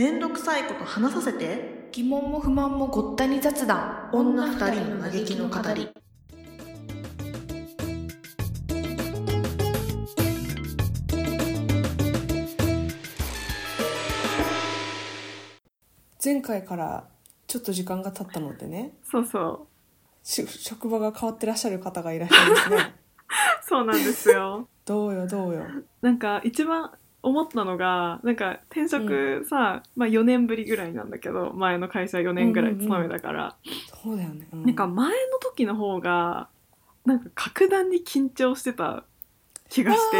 めんどくさいこと話させて。疑問も不満もごったに雑談。女二人の嘆きの語り。前回からちょっと時間が経ったのでね。そうそう。し職場が変わってらっしゃる方がいらっしゃるんですね。そうなんですよ。どうよどうよ。なんか一番思ったのが、なんか転職さ、まあ4年ぶりぐらいなんだけど、前の会社4年ぐらい勤めたから、そうだよね、うなんか前の時の方が、なんか格段に緊張してた気がして、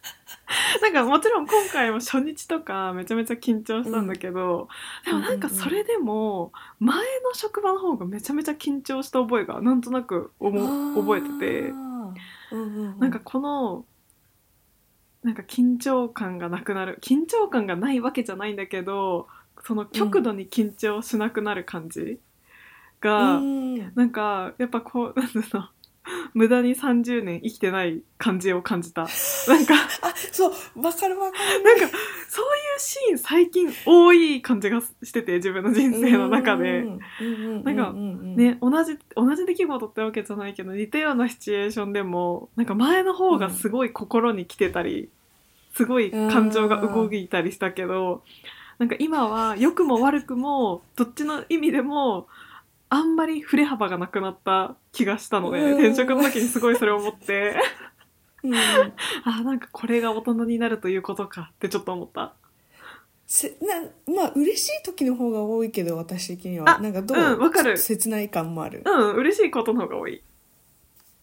なんかもちろん今回も初日とかめちゃめちゃ緊張したんだけど、でもなんかそれでも前の職場の方がめちゃめちゃ緊張した覚えがなんとなく覚えてて。うんうんうん。なんかこのなんか緊張感がなくなる。緊張感がないわけじゃないんだけどその極度に緊張しなくなる感じが、うん。なんかやっぱこうなんだろう。無駄に30年生きてない感じを感じたなんかあそうわかるわかる。なんかそういうシーン最近多い感じがしてて自分の人生の中で。なんかね、同じ同じ出来事ってわけじゃないけど似たようなシチュエーションでもなんか前の方がすごい心に来てたり、すごい感情が動いたりしたけど、なんか今は良くも悪くもどっちの意味でもあんまり振れ幅がなくなった気がしたので、うん。転職の時にすごいそれを思ってうん。あなんかこれが大人になるということか。ってちょっと思った。せなまあ嬉しい時の方が多いけど私的には。あなんかどう、うんわかる。切ない感もある、うん嬉しいことの方が多い。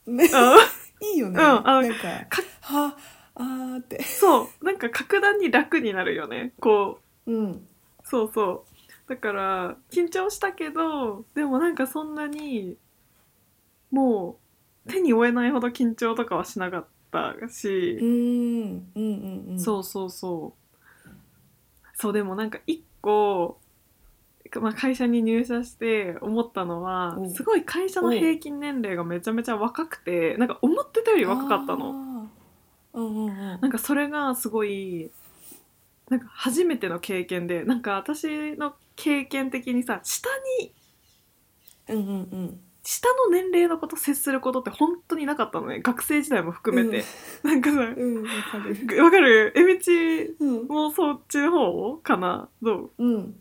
ねうん。いいよね、うんあのなんかかはあーって。そう。なんか格段に楽になるよね。こう。うん。そうそう。だから緊張したけどでもなんかそんなにもう手に負えないほど緊張とかはしなかったうし、んうんうんうん。そうそうそう。そうでもなんか一個、まあ、会社に入社して思ったのはお。すごい会社の平均年齢がめちゃめちゃ若くてなんか思ってたより若かったの。のうんうんうん。なんかそれがすごいなんか初めての経験でなんか私の経験的にさ下にうんうんうん下の年齢のこと接することって本当になかったのね。学生時代も含めて、なんかさうんわかる。わかる？えみちうん。もそっちの方かな？どう？うん。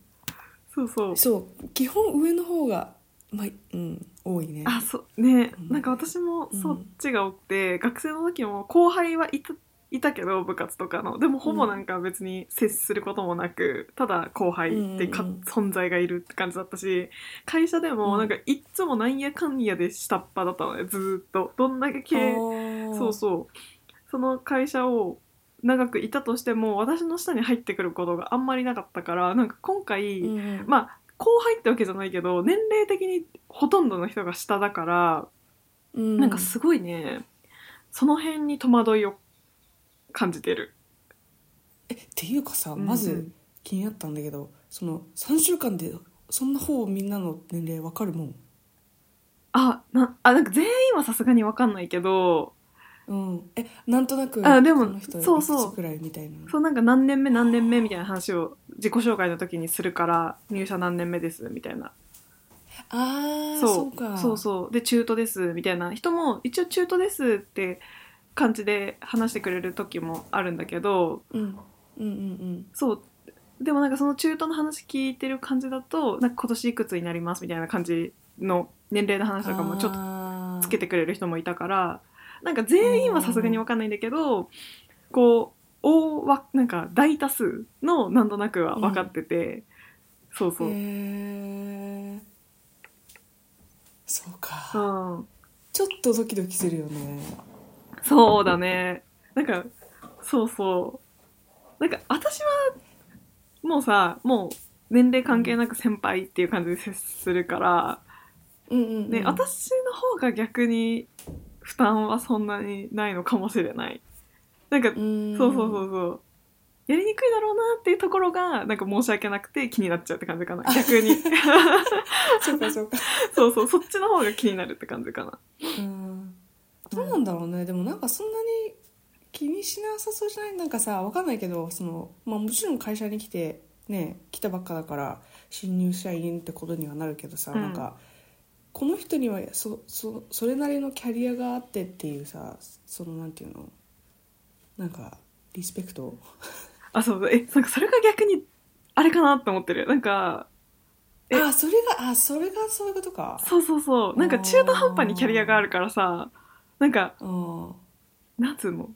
そうそう。そう基本上の方がまあうん多いね。あそうね。うん。なんか私もそっちが多くて、学生の時も後輩はいたいたけど部活とかの。でもほぼなんか別に接することもなくただ後輩ってか、うんうんうん。存在がいるって感じだったし会社でもなんかいっつもなんやかんやで下っ端だったのねずーっと。どんだけそうそう。その会社を長くいたとしても私の下に入ってくることがあんまりなかったからなんか今回、うんうん。まあ後輩ってわけじゃないけど年齢的にほとんどの人が下だから、うん。なんかすごいねその辺に戸惑いを感じてる。えっていうかさうんうん。まず気になったんだけど、その3週間でそんな方みんなの年齢わかるもん？あなあなんか全員はさすがに分かんないけど。うん。えなんとなくあでもこの人そうそう。いくつくらいみたいな？そうなんか何年目何年目みたいな話を自己紹介の時にするから入社何年目ですみたいな。ああそう。そうか。そうそう。で中途ですみたいな。人も一応中途ですって感じで話してくれる時もあるんだけどうん。うんうんそう。でもなんかその中途の話聞いてる感じだとなんか今年いくつになりますみたいな感じの年齢の話とかもちょっととつけてくれる人もいたからなんか全員はさすがに分かんないんだけどこう大わなんか大多数のなんとなくは分かってて、そうそう、へえそうか、うん、ちょっとドキドキするよねそうだね。なんかそうそう。なんか私はもうさもう年齢関係なく先輩っていう感じで接するから、うんうん、うん、ね私の方が逆に負担はそんなにないのかもしれない。なんかうん。そうそうそうそう。やりにくいだろうなっていうところがなんか申し訳なくて気になっちゃうって感じかな。逆に。そうかそうか。そうそうそっちの方が気になるって感じかな。うんどうなんだろうね。でもなんかそんなに気にしなさそうじゃない？なんかさわかんないけどその、まあ、もちろん会社に来てね来たばっかだから新入社員ってことにはなるけどさ、うん。なんかこの人にはそそそれなりのキャリアがあってっていうさそのなんていうの？なんかリスペクト？あそう。えなんかそれが逆にあれかなって思ってる。なんかえ。あそれがあそれがそういうことか。そうそうそう。なんか中途半端にキャリアがあるからさなんかうん。なんつうの？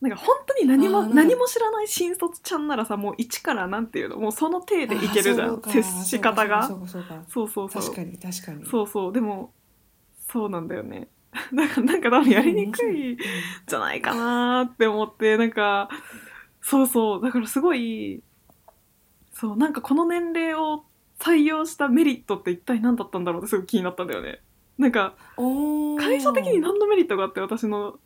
なんか本当に何も何も知らない新卒ちゃんならさもう一からなんていうの？もうその体でいけるじゃん。か。接し方が。そうかそうかそう確かに確かに。そうそう。でもそうなんだよね。だからなんか多分やりにくいじゃないかなーって思ってなんかそうそう。だからすごいそうなんかこの年齢を採用したメリットって一体何だったんだろうってすごい気になったんだよねなんか会社的に何のメリットがあって私の、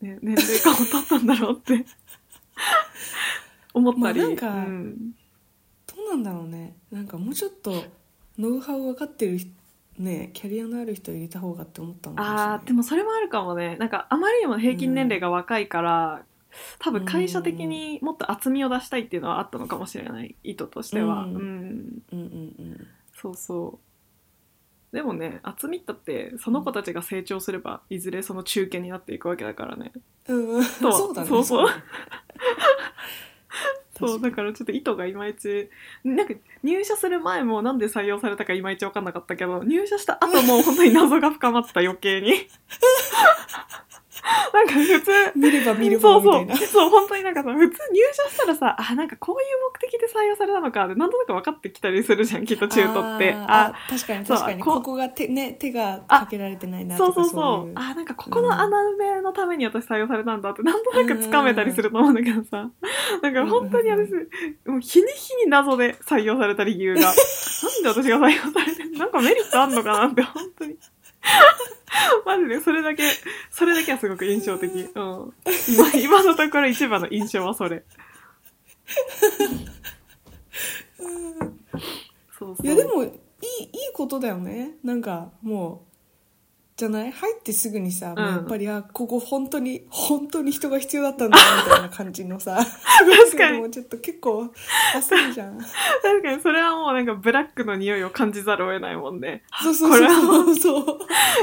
ね、年齢感を取ったんだろうって。思ったり、まあなんかうん、どうなんだろうね。なんかもうちょっとノウハウ分かってる人ねキャリアのある人入れた方がって思ったのあーでもそれもあるかもね。なんかあまりにも平均年齢が若いから、多分会社的にもっと厚みを出したいっていうのはあったのかもしれない。意図としては、うん。うん、うんうん。そうそうでもね厚みったってその子たちが成長すればいずれその中堅になっていくわけだからね。うんうん。そうそうだね。そうそう。そう だからちょっと意図がいまいちなんか入社する前もなんで採用されたかいまいち分かんなかったけど入社した後も本当に謎が深まった余計に なんか普通見れば見るそうそほどみたいうなそう本当になんかさ普通入社したらさあなんかこういう目的で採用されたのかってなんとなく分かってきたりするじゃんきっと中途って。あ確かにそう確かに。こうここが手,、ね、手がかけられてないなそうとかそう。そういあなん。かここの穴埋めのために私採用されたんだってなんとなくつかめたりすると思うんだけどさ。なんか本当に私もう日に日に謎で採用された理由が。なんで私が採用されてなんかメリットあんのかなって本当に マジでそれだけそれだけはすごく印象的、うん、今今のところ一番の印象はそれ。そうそう。いやでもいいいいことだよね。なんかもうじゃない？入ってすぐにさ、もうやっぱりあここ本当に本当に人が必要だったんだ みたいな感じのさ確かに。もうちょっと結構焦るじゃん確かに。それはもうなんかブラックの匂いを感じざるを得ないもんね。そうそうこれはそうそう。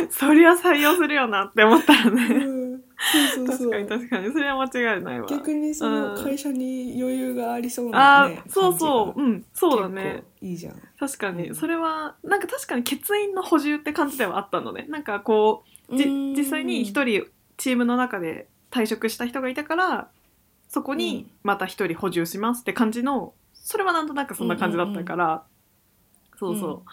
そりゃ採用するよなって思ったらね。うんそうそうそう。確かに確かに。それは間違いないわ。逆にそのうん。会社に余裕がありそうな、あね、ーそうそう。感うんそうだね。いいじゃん。確かに、うん。それはなんか確かに欠員の補充って感じではあったのね。なんかこう実際に一人チームの中で退職した人がいたからそこにまた一人補充しますって感じのそれはなんとなくそんな感じだったから、そうそう、うん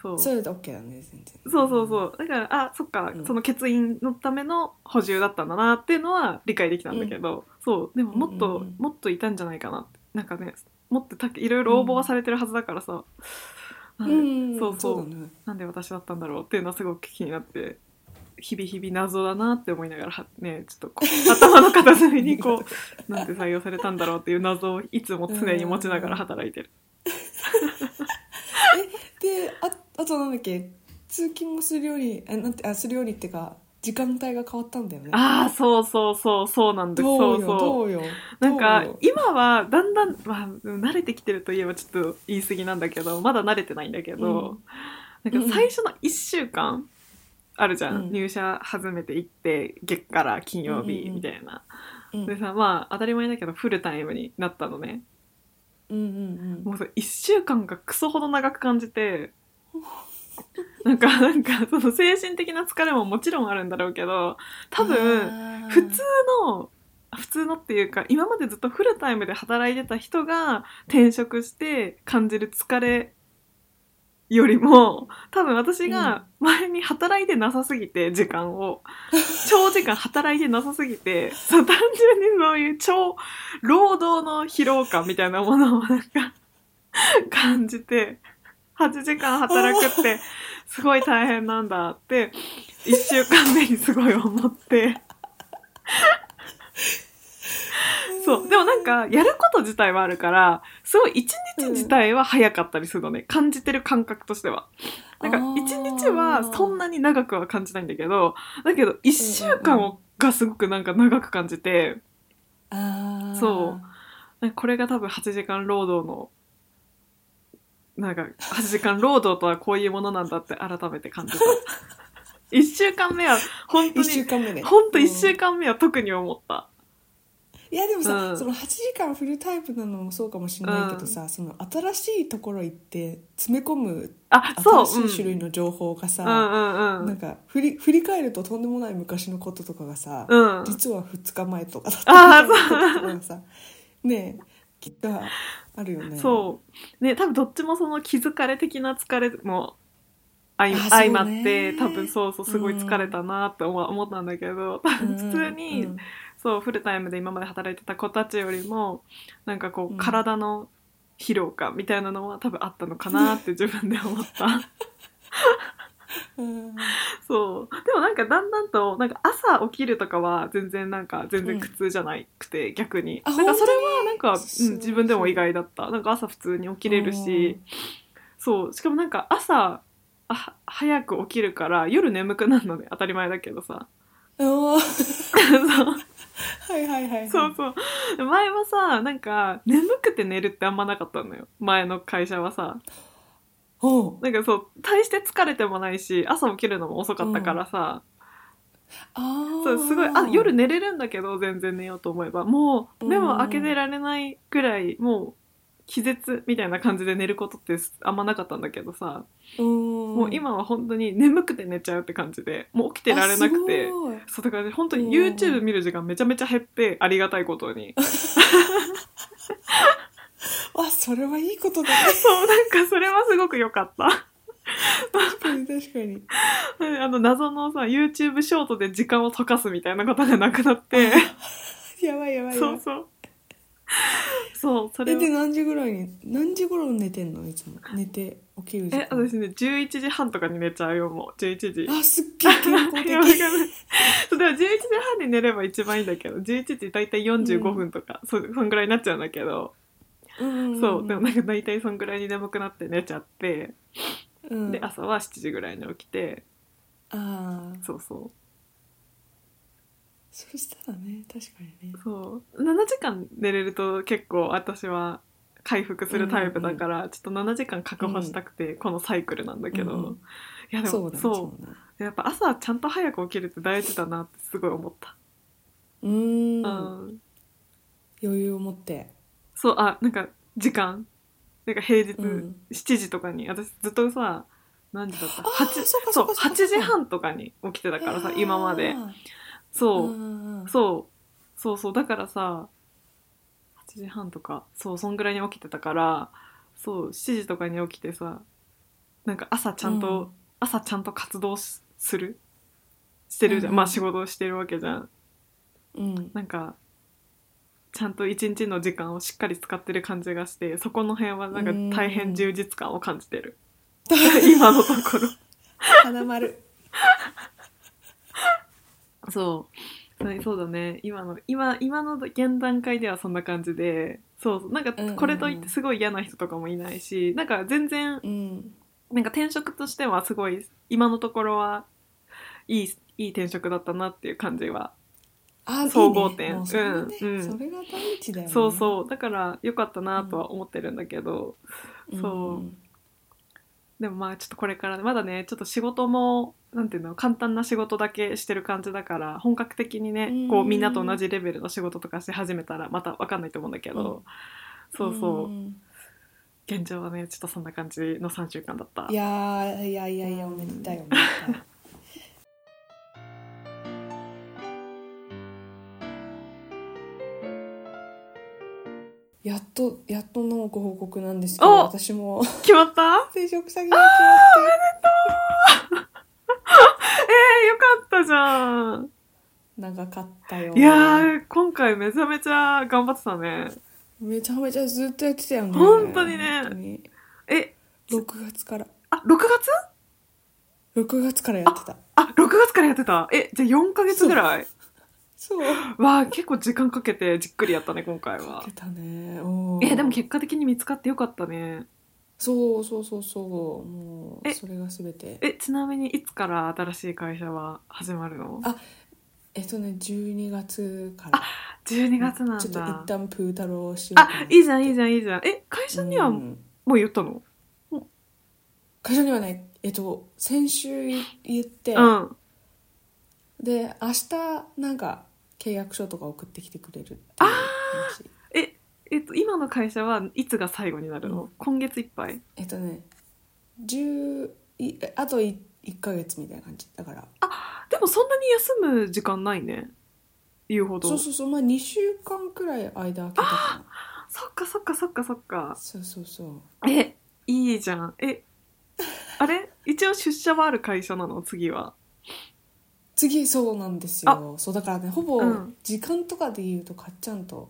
そう。それで OK だね全然。そうそうそう。だからあそっか、うん。その欠員のための補充だったんだなっていうのは理解できたんだけど、そう。でももっと、うんうんうん。もっといたんじゃないかな。ってなんかねもっとたいろいろ応募はされてるはずだからさ、なんでうんそうそう。だね。なんで私だったんだろうっていうのはすごく気になって日々日々謎だなって思いながらはねちょっとこう頭の片隅にこう なんで採用されたんだろうっていう謎をいつも常に持ちながら働いてる。でああとなんだっけ通勤もするようにあなんてあするようにっていうか時間帯が変わったんだよね。ああそうそうそうそうなんです。どうよそうそう。どうよ。なんかどうよ。今はだんだん、まあ、慣れてきてるといえばちょっと言い過ぎなんだけどまだ慣れてないんだけど、なんか最初の1週間あるじゃん、うん。入社初めて行って月から金曜日みたいな、うん。でさまあ当たり前だけどフルタイムになったのね。うんうんもうさ1週間がクソほど長く感じて なんかなんかその精神的な疲れももちろんあるんだろうけど多分分普通の普通のっていうか今までずっとフルタイムで働いてた人が転職して感じる疲れよりも多分私が前に働いてなさすぎて時間を。長時間働いてなさすぎてそう単純にそういう超労働の疲労感みたいなものをなんか感じて8時間働くってすごい大変なんだって1週間目にすごい思って。そう。でもなんか、やること自体はあるから、すごい一日自体は早かったりするのね。感じてる感覚としては。なんか一日はそんなに長くは感じないんだけど、だけど、一週間をがすごくなんか長く感じて、あーそなんかこれが多分8時間労働のなんか8時間労働とはこういうものなんだって改めて感じた。1週間目は本当1週に間目ね。本当1うん週間目は特に思った、いやでもさ、うん。その8時間フルタイプなのもそうかもしれないけどさ、その新しいところ行って詰め込むあそう。新しい種類の情報がさ、うん。うん。うなんんか振り振り返るととんでもない昔のこととかがさ、うん。実は2日前とかだったあーみたいなこととかがさねえきっとあるよね。そう。ね多分どっちもその気づかれ的な疲れも相相まって多分そうそうすごい疲れたなって思思ったんだけど多分普通に、うんそうフルタイムで今まで働いてた子たちよりもなんかこう、うん。体の疲労感みたいなのは多分あったのかなって 自分で思った。うん。そう。でもなんかだんだんとなんか朝起きるとかは全然なんか全然苦痛じゃなくて、逆に。あなんかそれなんか、そううん、自分でも意外だった。なんか朝普通に起きれるし、そう。しかもなんか朝あ早く起きるから夜眠くなるのね。当たり前だけどさ。うんあー。そう。はいはいはいはい。そうそう。前はさなんか眠くて寝るってあんまなかったのよ。前の会社はさ。おう。なんかそう大して疲れてもないし朝起きるのも遅かったからさ、あー。そうすごいあ夜寝れるんだけど全然寝ようと思えばもう目も開けてられないくらいもう気絶みたいな感じで寝ることってあんまなかったんだけどさ、うん。もう今は本当に眠くて寝ちゃうって感じでもう起きてられなくてそうだから本当にうん YouTube 見る時間めちゃめちゃ減ってありがたいことに。あそれはいいことだね。そうなんかそれはすごく良かった確かに確かに。あの謎のさ YouTube ショートで時間を溶かすみたいなことがなくなって。やばいやばいやばい。そうそう。そうそれで何時ぐらいに何時頃寝てんの？いつも。寝て起きる時間。え私ね11時半とかに寝ちゃうよもう。11時。あすっげえ健康的。い やわかんない。そうでも11時半に寝れば一番いいんだけど11時大体45分とか、そそんぐらいになっちゃうんだけど、うん。そうでもなんか大体そんぐらいに眠くなって寝ちゃって、うん。で朝は7時ぐらいに起きてああそうそう。そしたらね確かにね。そう。7時間寝れると結構私は回復するタイプだから、ちょっと7時間確保したくて、このサイクルなんだけど、うんうん。いやでもそうそう。やっぱ朝ちゃんと早く起きるって大事だなってすごい思った、うーん。うん。余裕を持って。そうあなんか時間なんか平日うん。7時とかに、私ずっとさ何時だった？あー八そう8時半とかに起きてたからさ今まで。そう、うんそう。そうそうだからさ8時半とかそうそんぐらいに起きてたからそう7時とかに起きてさなんか朝ちゃんと、うん。朝ちゃんと活動しする？してるじゃん、うん。まあ仕事をしてるわけじゃん。うん。なんかちゃんと一日の時間をしっかり使ってる感じがしてそこの辺はなんか大変充実感を感じてる。今のところ。花丸 そう。そうそうだね。今の今今の現段階ではそんな感じでそうなんかうんうんうん。これといってすごい嫌な人とかもいないしなんか全然うん。なんか転職としてはすごい今のところはいいいい転職だったなっていう感じはあー総合点。いいねもうんうん。それが第一だよね。そうそう。だから良かったなとは思ってるんだけど、うん。そう。でもまあちょっとこれからまだねちょっと仕事もなんていうの簡単な仕事だけしてる感じだから本格的にねうん。こうみんなと同じレベルの仕事とかし始めたらまた分かんないと思うんだけど、うん。そうそう、ん。現状はねちょっとそんな感じの3週間だった。いやーいやいやいやおめでたいおめでたいやっとやっとのご報告なんですけどお私も。決まった？転職先が決まっ えー、よかったじゃん。て長かったよ。いやー今回めちゃめちゃ頑張ってたね。めちゃめちゃずっとやってたよね。本当にね。本当に。え6月から。あ6月？6月からやってた。あ6月からやってた。えじゃあ4ヶ月ぐらい？そう。わあ結構時間かけてじっくりやったね今回は。かけたね。うん。えでも結果的に見つかってよかったね。そうそうそうそうもうえそれが全て。えちなみにいつから新しい会社は始まるの？あえっとね12月から。12月なんだ。ちょっと一旦プータローをしようかなあいいじゃんいいじゃんいいじゃん。え会社にはもうん。う言ったの？会社にはねえっと先週言って、うん。で明日なんか契約書とか送ってきてくれるっていう話。ええっと今の会社はいつが最後になるの、うん。今月いっぱい？えっとね10いあと 1, 1ヶ月みたいな感じ。だから。でもそんなに休む時間ないね。言うほど。そうそうそう。まあ2週間くらい間空けたかそっかそっかそっかそっか。なそうそうそう。えいいじゃん。えあれ？一応出社はある会社なの？次は次そうなんですよ。そうだからねほぼうん。時間とかで言うとかっちゃんと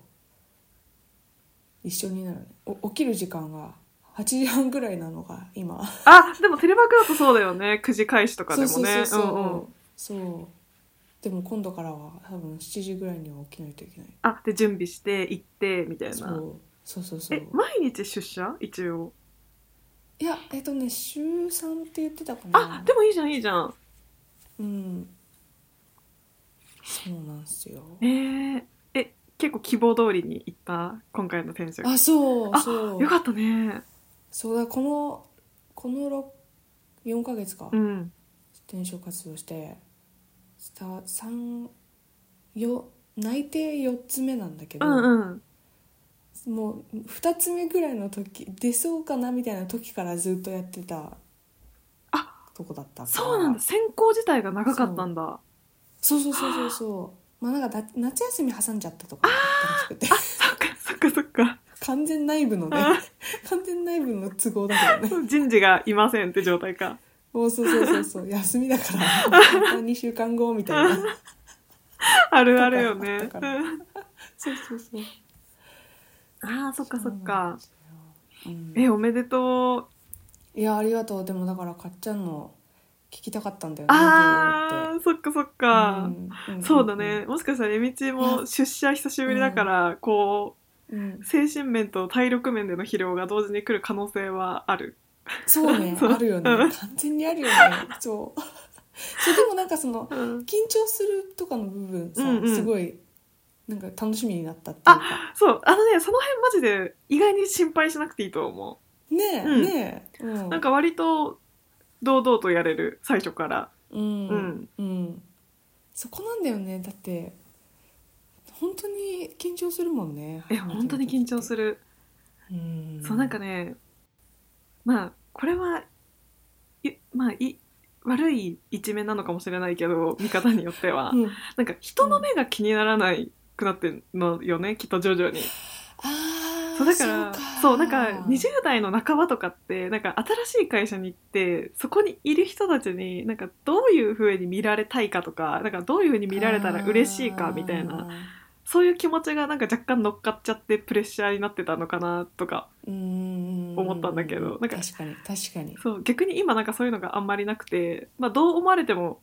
一緒になる。ねお起きる時間が8時半ぐらいなのが今。あでもテレワークだとそうだよね。9時開始とかでもそうねそうそうそう。うんうん。そう。でも今度からは多分7時ぐらいには起きないといけない。あで準備して行ってみたいな。そう。そうそうそう。え毎日出社？一応。いやえっとね週3って言ってたかな。あでもいいじゃんいいじゃん。うんそうなんですよ。えー、え結構希望通りに行った今回の転職。あそうあそう。よかったね。そうだこのこの4ヶ月か、うん。転職活動してさ三よ内定4つ目なんだけど、うんうん。もう2つ目ぐらいの時出そうかなみたいな時からずっとやってたあとこだったから。そうなんだ。選考自体が長かったんだそうそうそうそうそう。まあなんかだ夏休み挟んじゃったとか。だったらしくて。そっかそっかそっか。完全内部のね。あ完全内部の都合だけどね。人事がいませんって状態か。もうそうそうそうそう。休みだから。また2週間後みたいな。あるあるよね。そうそうそう。あーそっかそっか。うん。えおめでとう。いやありがとう。でもだからかっちゃんの聞きたかったんだよねあーそっかそっか、ってんんそうだね。もしかしたらえみちも出社久しぶりだから、こうん。う精神面と体力面での疲労が同時に来る可能性はある。そうね そう。あるよね。うん。完全にあるよね。そう。そうでもなんかそのうん。緊張するとかの部分さ、うんうん。すごいなんか楽しみになったっていうか。そう。あのねその辺マジで意外に心配しなくていいと思ねえ、うん。ねえ、ううなんか割と堂々とやれる最初から。うん。うん。うん。そこなんだよね。だって本当に緊張するもんね。え本当に緊張する、るうん、そうなんかねまあこれはいまあい悪い一面なのかもしれないけど見方によっては。うん、なんか人の目が気にならないくなってんのよねきっと徐々に。ああそうだからそうなんか20代の半ばとかってなんか新しい会社に行ってそこにいる人たちになんかどういう風に見られたいかとかなんかどういう風に見られたら嬉しいかみたいなそういう気持ちがなんか若干乗っかっちゃってプレッシャーになってたのかなとか思思ったんだけどなんか確かに確かに。そう逆に今なんかそういうのがあんまりなくて、まあ、どう思われても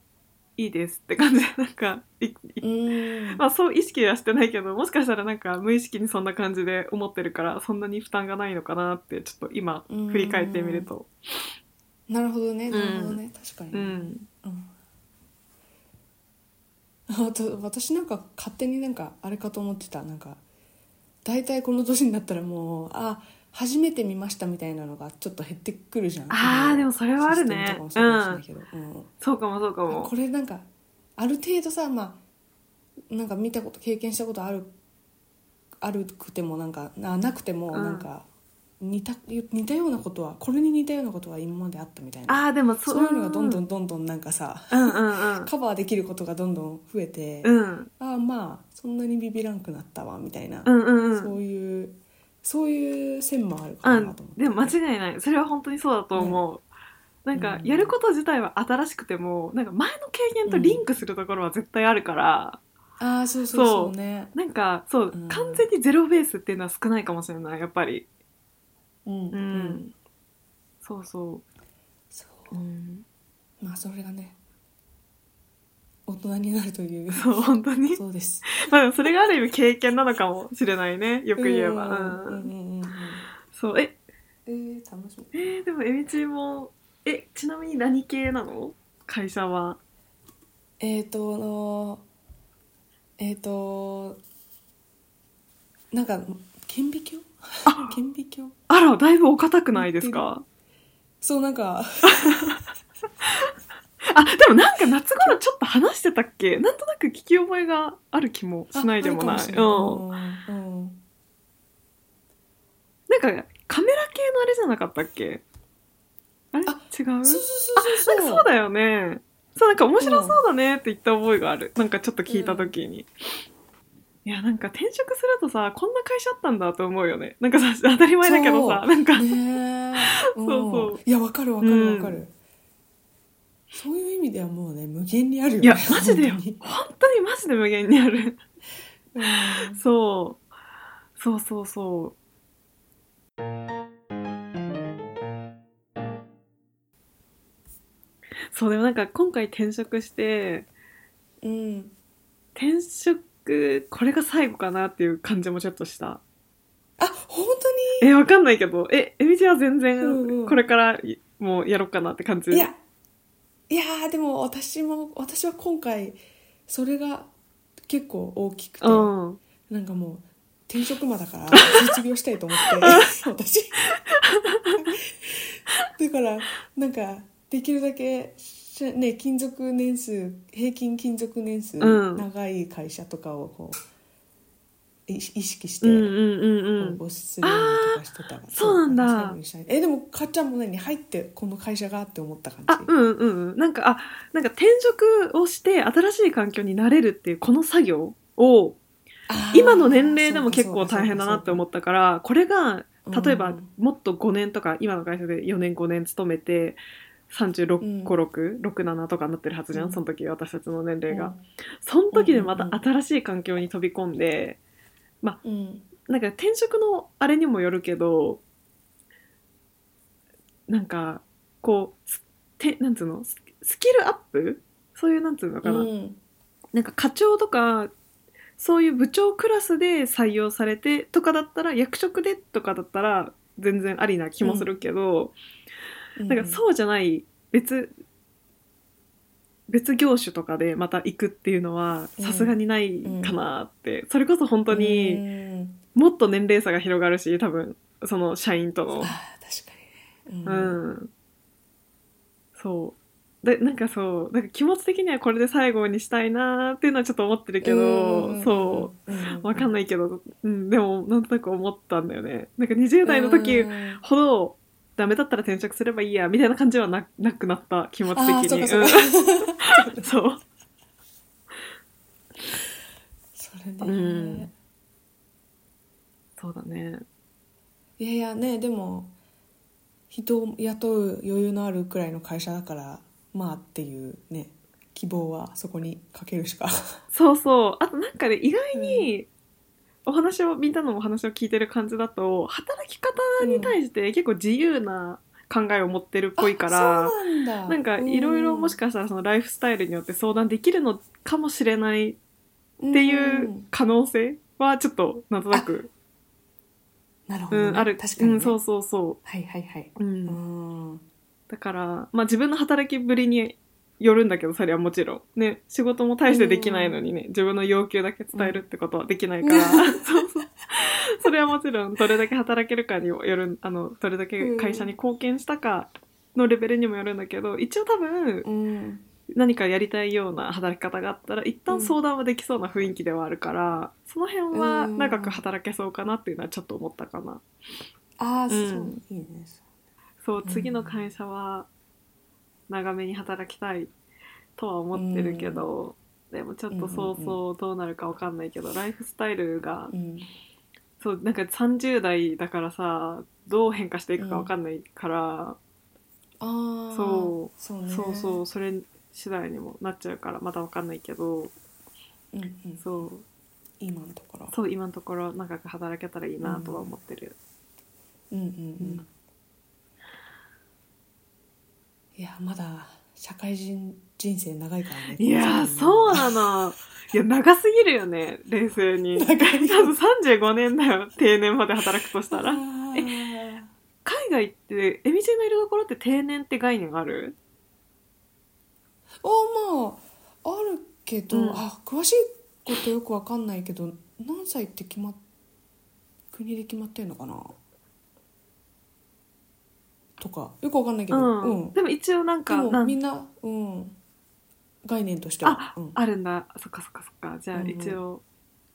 いいですって感じでなんかいいうん。まあそう意識はしてないけどもしかしたらなんか無意識にそんな感じで思ってるからそんなに負担がないのかなってちょっと今うん。振り返ってみると。なるほどねん。なるほどね、確かに、うん。うん。あと私なんか勝手になんかあれかと思ってた。なんか大体この年になったらもうあ初めて見ましたみたいなのがちょっと減ってくるじゃん。あーでもそれはあるね。そうかもそうかもそうかも。これなんかある程度さまあなんか見たこと経験したことあるあるくてもなんかななくてもうん。なんか似た似たようなことはこれに似たようなことは今まであったみたいな。ああでもそそういうのがどんどんんどんどんなんかさうんうんうん。カバーできることがどんどん増えて、うん。ああまあそんなにビビらんくなったわみたいな、うんうんうん。そういうそういう線もあるかうんなと思って、でも間違いない。それは本当にそうだと思う、なんかうん。やること自体は新しくてもなんか前の経験とリンクするところは絶対あるから、ああそうそうそうね。なんかそう、うん。完全にゼロベースっていうのは少ないかもしれないやっぱり。うん、ううん。ん、そうそそうう、うん、まあそれがね大人になるという。そう本当に？そうです。まあそれがある意味経験なのかもしれないねよく言えば、そうえ？えー、楽しみ。えー、でもえみちもえちなみに何系なの？会社は。えっ、ー、とあのえっ、となんか顕微鏡？あ！顕微鏡？あらだいぶお堅くないですか？そうなんかあでもなんか夏頃ちょっと話してたっけ？なんとなく聞き覚えがある気もしないでもない。うん。なんかカメラ系のあれじゃなかったっけ？あれ？あ違う？そうそうそうそう。なんかそうだよね。そうなんか面白そうだねって言った覚えがある、なんかちょっと聞いた時に、いやなんか転職するとさこんな会社あったんだと思うよね。なんかさ当たり前だけどさなんか、そうそう。んいやわかるわかるわかる、そういう意味ではもうね無限にあるよねいやマジでよ。本当に。マジで無限にある。うん。そう。そうそうそう。そうでもなんか今回転職してうん。転職これが最後かなっていう感じもちょっとした。あ本当えわかんないけど。えエミちゃんは全うんう然ん。これからいもうやろうかなって感じ。にいやいやーでも私も私は今回それが結構大きくて、うん。なんかもう転職魔だから卒業したいと思って 私。だからなんかできるだけしね勤続年数平均勤続年数、うん。長い会社とかをこうい意識してうんうんうんうん。応募するようにとかしてたうなんだ。最後にしたいえでもかっちゃんも何入ってこの会社がって思った感じ。あうんうんうん。なんかあなんか転職をして新しい環境に慣れるっていうこの作業を今の年齢でも結構大変だなって思っったからこれがた例えばもっと5年とか今の会社で4年5年勤めて36個667とかになってるはずじゃん、うん。その時私たちの年齢が、その時でまた新しい環境に飛び込んでうん。なんか転職のあれにもよるけどなんかこうすてなんつうのススキルアップ？そういうなんつうのかな、うん。なんか課長とかそういう部長クラスで採用されてとかだったら役職でとかだったら全然ありな気もするけど、なんかそうじゃない。別別業種とかでまた行くっていうのはうん。さすがにないかなって、それこそ本当うにん。もっと年齢差が広がるし多分その社員との。あー確かにね、うん、そう。でなんかそうなんか気持ち的にはこれで最後にしたいなーっていうのはちょっと思ってるけど、そう。うわかんないけど、うん、でもなんとなく思ったんだよね。なんか20代の時うん。ほどダメだったら転職すればいいやみたいな感じはななくなった気持ち的に そう。かそうかうんそうそれね、うん。そうだね。いやいやねでも人を雇う余裕のあるくらいの会社だからまあっていうね希望はそこにかけるしか。そうそう。あとなんかね意外にお話をみんなのお話を聞いてる感じだと働き方に対して結構自由な考えを持ってるっぽいから、なんかいろいろもしかかしたらそのライフスタイルによって相談できるのかもしれないっていう可能性はちょっとなんとなく、なるほど、ね。うん、ある。確かに、ね。うん、そうそうそはいはいはい、う、ん、だからまあ自分の働きぶりによるんだけどそれはもちろん。ね仕事も大してできないのにね自分の要求だけ伝えるってことはできないから、そうそうそれはもちろんどれだけ働けるかによるあのどれだけ会社に貢献したかのレベルにもよるんだけど一応多分うん。何かやりたいような働き方があったら一旦相談はできそうな雰囲気ではあるから、その辺は長く働けそうかなっていうのはちょっと思ったかな。ああ、んそう。いいねそう。うん次の会社は長めに働きたいとは思ってるけど、でもちょっとそうそうどうなるかわかんないけど、ライフスタイルがうん。そうなんか30代だからさどう変化していくかわかんないから、そうそうね。そうそうそれ次第にもなっちゃうからまだわかんないけどうんうん。そう。今のところ。そう今のところ長く働けたらいいなとは思ってる、うんうん。うんいやまだ社会人人生長いからね。いやーそうなの。いや長すぎるよね冷静に。多分35年だよ定年まで働くとしたら。あー。海外ってエミちゃんのいるところって定年って概念ある？あまああるけど、うん。あ詳しいことよくわかんないけど何歳って決まっ国で決まってんのかな？とかよくわかんないけど、うん。うん。でも一応なんでかなん？もみんな、うん、概念としてはあ、うん、あるんだ。そっかそっかそっか。じゃあうんうん。一応、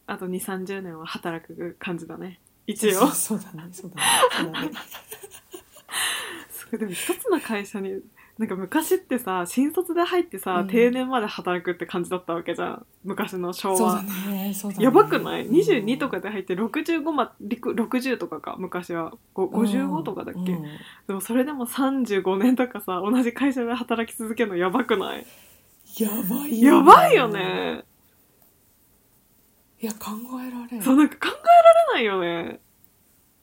あと2 3 0年は働く感じだね。一応。そうそうだね。そうだね。そうだね。でも一つの会社になんか昔ってさ新卒で入ってさ、うん。定年まで働くって感じだったわけじゃん。昔の昭そうだ和、ねそうだね。やばくない？うん ?22 とかで入って65ま陸60とかか昔は。ご55とかだっけ、うん。でもそれでも35年とかさ同じ会社で働き続けるのやばくない？やばいやばいよね。いや考えられん。そうなんか考えられないよね。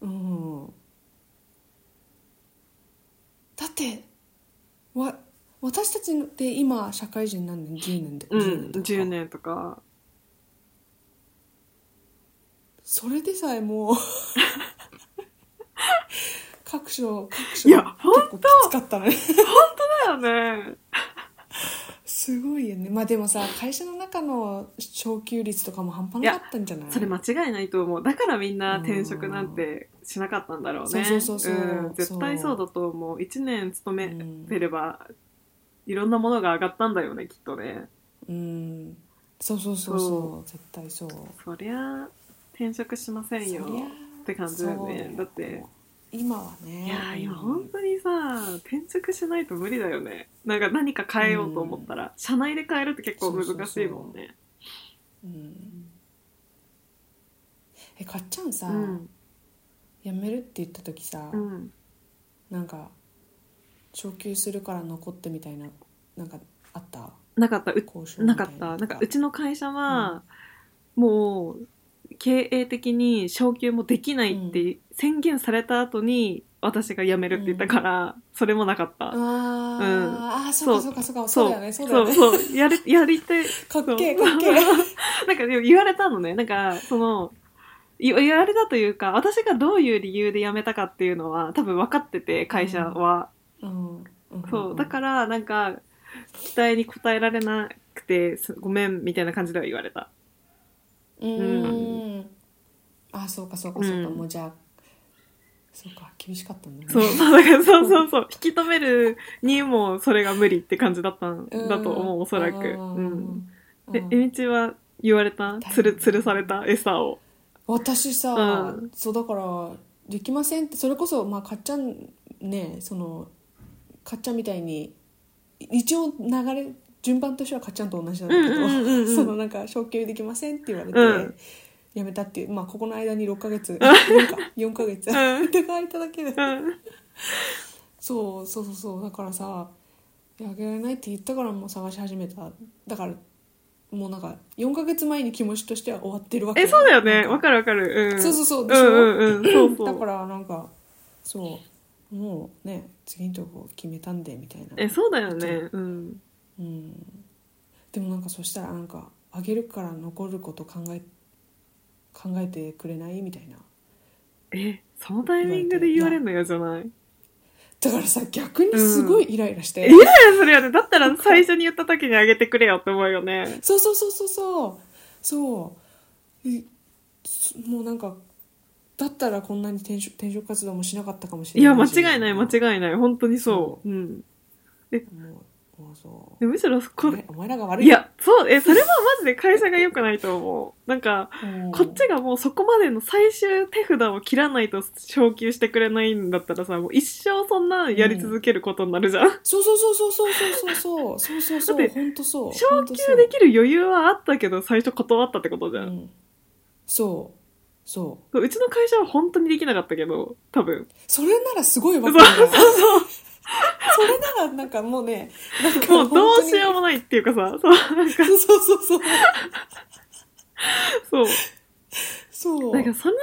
うん。だってわ私たちで今社会人何年10年でうん10年とか。10年とか。それでさえもう 各所各所いや結構きつかったねだよねすごいよね。まあでもさ会社の中の昇給率とかも半端なかったんじゃない？それ間違いないと思う。だからみんな転職なんてしなかったんだろうね。そうそうそうそうん絶対そうだと思う。1年勤めうんてればいろんなものが上がったんだよねきっとね。うん。そうそうそうそう。絶対そう。そりゃ転職しませんよ。って感じだよね。だって今はね。いやー今本当にさ転職しないと無理だよね。なんか何か変えようと思ったら、社内で変えるって結構難しいもんね。うんえかっちゃんさ、うん。辞めるって言った時さ、うん。なんか昇給するから残ってみたいななんかあった？なかった。ないか。った。なんかとうちの会社は、もう経営的に昇給もできないって宣言された後に私が辞めるって言ったから、それもなかった。あ。ー、あーそそう。そうかそうか。そうだよねそう。だよね。そう。そうやる やりたい。かっけえかっけえ。なんかでも言われたのね。なんかその言言われたというか私がどういう理由で辞めたかっていうのは多分分かってて会社は、うん。そう。だからなんか期待に応えられなくてすごめんみたいな感じでは言われた。うーんあそうかそうかそうか、うん。もうじゃあそうか厳しかったんだね。そうそうだからそうそうそう。引き止めるにもそれが無理って感じだったんうん。だと思うおそらく。ううん。ん。ええみちは言われたつるつるされた餌を。私さ、うん。そうだからできませんってそれこそまあかっちゃんねそのかっちゃんみたいに一応流れ順番としてはかっちゃんと同じなんだけど、うんうんうんうん そのなんか昇給できませんって言われて、うん辞めたっていうまあここの間に 6ヶ月。4か。4ヶ月。ん。って書いただけでうん。そうそうそうそう。だからさあげられないって言ったからもう探し始めた。だからもうなんか4ヶ月前に気持ちとしては終わってるわけ。えそうだよね。わかるわかる。うん。そうそうそう。うでしょんうんうん。そう。そうだからなんかそう。もうね次のとこ決めたんでみたいな。えそうだよね。うん。うん。でもなんかそしたらなんかあげるから残ること考え考えてくれない？みたいな。えそのタイミングで言われるの嫌じゃない？だからさ逆にすごいイライラして、イライラするよね。だったら最初に言った時にあげてくれよって思うよね。そうそうそうそうそう。そう。えすもうなんかだったらこんなに転職転職活動もしなかったかもしいや間れないし。違いない間違いない。本当にそう。うん。もうもうそう。でむしろこお前お前らが悪い。いやそうえそれはマジで会社が良くないと思う。なんかうん。こっちがもうそこまでの最終手札を切らないと昇給してくれないんだったらさもう一生そんなやり続けることになるじゃん、そうそうそうそうそうそうそうそう。そうそうだって本当そう昇本当そう。給できる余裕はあったけど最初断ったってことじゃん、うん。そう。そそううちの会社は本当にできなかったけど多分。それならすごいわそうかるなそうそう それならなんかもうねなんかもうどうしよう本もないっていうかさそうなんか。そうそうそうそう。そう。なんかそれを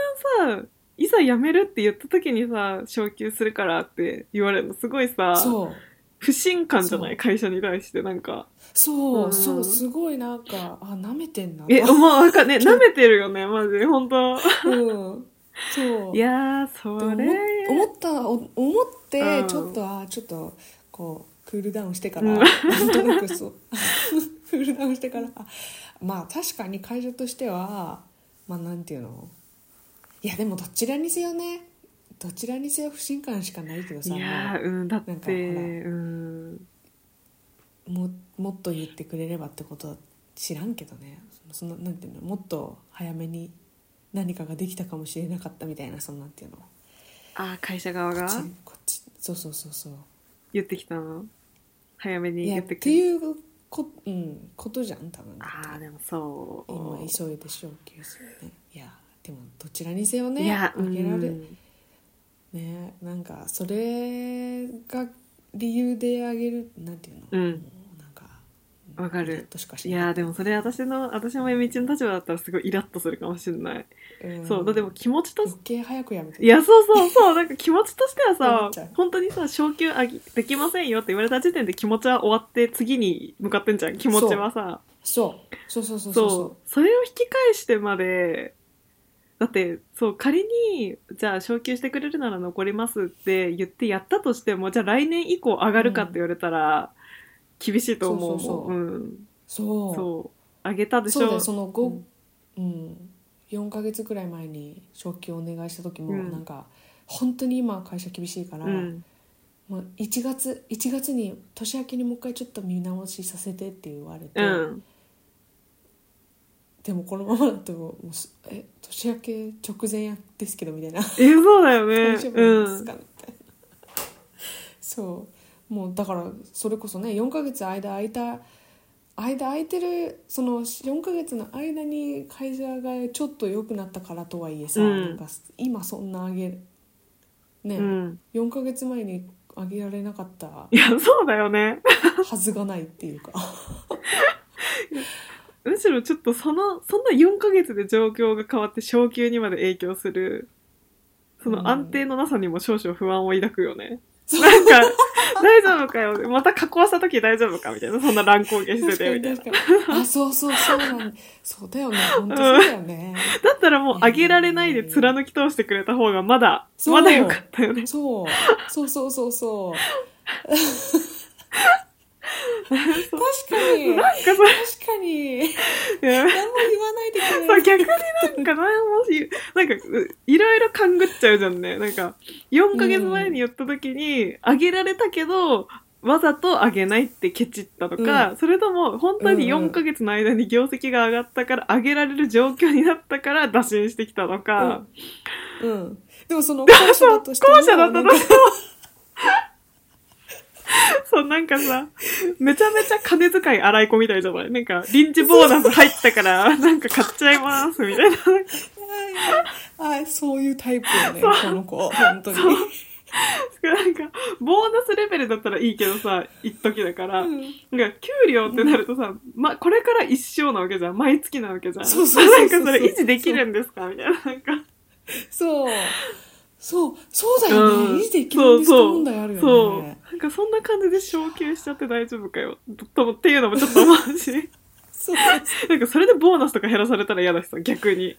さいざ辞めるって言った時にさ昇給するからって言われるのすごいさそう。不信感じゃない？会社に対してなんか。そう、うん。そうすごいなんかあ舐めてんな。えとも うなんかね舐めてるよねマジで本当。うんそう。いやーそれ。思ったお思ってうん。ちょっとあちょっとこうクールダウンしてから、うん。なんとなくそう。クールダウンしてからまあ確かに会社としてはまあなんていうの？いやでもどちらにせよね。どちらにせよ不信感しかないけどさいやーう。んだってなんかほら。うん。ももっと言ってくれればってことは知らんけどね。そのなんていうの？もっと早めに何かができたかもしれなかったみたいなそのなんていうの。あー会社側が？こっちこっち。そうそうそうそう。言ってきたの？早めに言ってくていうこ,、うん、ことじゃん多分。ああでもそう。今急いで昇給するね。いやでもどちらにせよねいやあげられ、うん。ねなんかそれが理由であげるなんていうの、うんわかる。しかしい。ないやーでもそれ私の私もみちの立場だったらすごいイラッとするかもしれない、うん。そうだってもう気持ちと余計早くやめて。いやそうそうそう。なんか気持ちとしては思さっちゃう。本当にさ昇給あげできませんよって言われた時点で気持ちは終わって次に向かってんじゃん。気持ちはさ。そう。そうそうそうそうそそれを引き返してまでだってそう仮にじゃあ昇給してくれるなら残りますって言ってやったとしてもじゃあ来年以降上がるかって言われたら、厳しいと思うそうそうそう。うん。そう。そう。上げたでしょ。そうだよ。その5、うん。うん。4ヶ月くらい前に昇給お願いした時も、うん。なんか本当に今会社厳しいから、うん。もう1月1月に年明けにもう一回ちょっと見直しさせてって言われて、うん。でもこのままだともうすえ年明け直前やですけどみたいな。えそうだよね。みたいな。そうもうだからそれこそね4ヶ月間空いた間空いてるその4ヶ月の間に会社がちょっと良くなったからとはいえさ、うん。なんか今そんな上げね、うん。4ヶ月前に上げられなかったいやそうだよね。はずがないっていうか。むしろちょっとそのそんな4ヶ月で状況が変わって昇給にまで影響するその安定のなさにも少々不安を抱くよね、なんか 大丈夫かよ。また加工した時大丈夫かみたいな。そんな乱高下しててみたいな。あそうそうそうなんそうだよね。本当そうだよね、だったらもう上げられないで貫き通してくれた方がまだまだよかったよね。そう。そうそうそうそう 確かに。なんかさ確かに。何も言わないでくれ逆になんか何もしなんかういろいろ勘ぐっちゃうじゃんね。なんか4ヶ月前に言った時に上げられたけどわざと上げないってケチったとか、それとも本当に4ヶ月の間に業績が上がったから上げられる状況になったから打診してきたとか、うん、うん、でもその後者だとしても後者だったとしてもそうなんかさめちゃめちゃ金遣い荒い子みたいじゃない？なんか臨時ボーナス入ったから なんか買っちゃいますみたいな。あそういうタイプよねこの子。本当に。なんか、ボーナスレベルだったらいいけどさ、一時だから、うん。なんか、給料ってなるとさ、ま、これから一生なわけじゃん。毎月なわけじゃん。そうそうそうそう。なんかそれ維持できるんですか？みたいな。なんか、そうそうそうだよね、うん維持で問題あるよねそう。なんかそんな感じで昇給しちゃって大丈夫かよ。とっていうのもちょっと思うし。そうなんかそれでボーナスとか減らされたら嫌だしさ、逆に。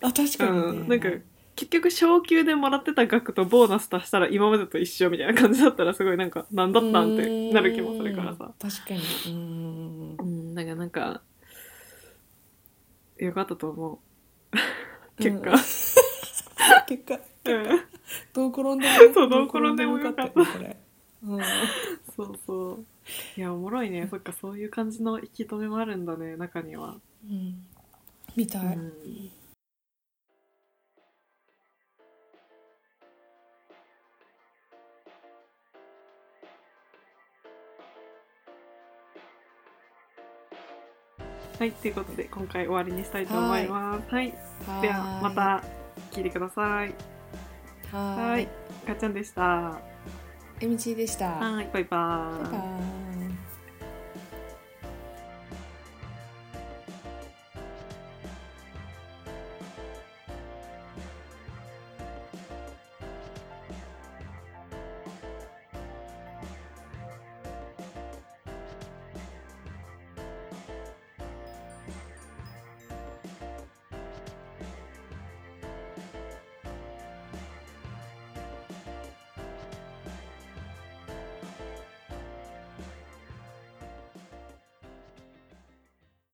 あ確かにね、うん。なんか、結局昇給でもらってた額とボーナス足したら今までと一緒みたいな感じだったらすごいなんか、なんだったんってなる気もするからさ。うん確かにうんうん、だからなんか、よかったと思う。結果。結果うん、どう転んでもそうどう転んでもよかった よこれ、うん、そうそう。いや、おもろいね。そっか、そういう感じの引き止めもあるんだね、中には。うん、みたい、うんはい、ということで今回終わりにしたいと思います。はい、はではまた聞いてください。ははい。い、かっちゃんでした。エミチーでした。はい、バイバーイ。バイバイ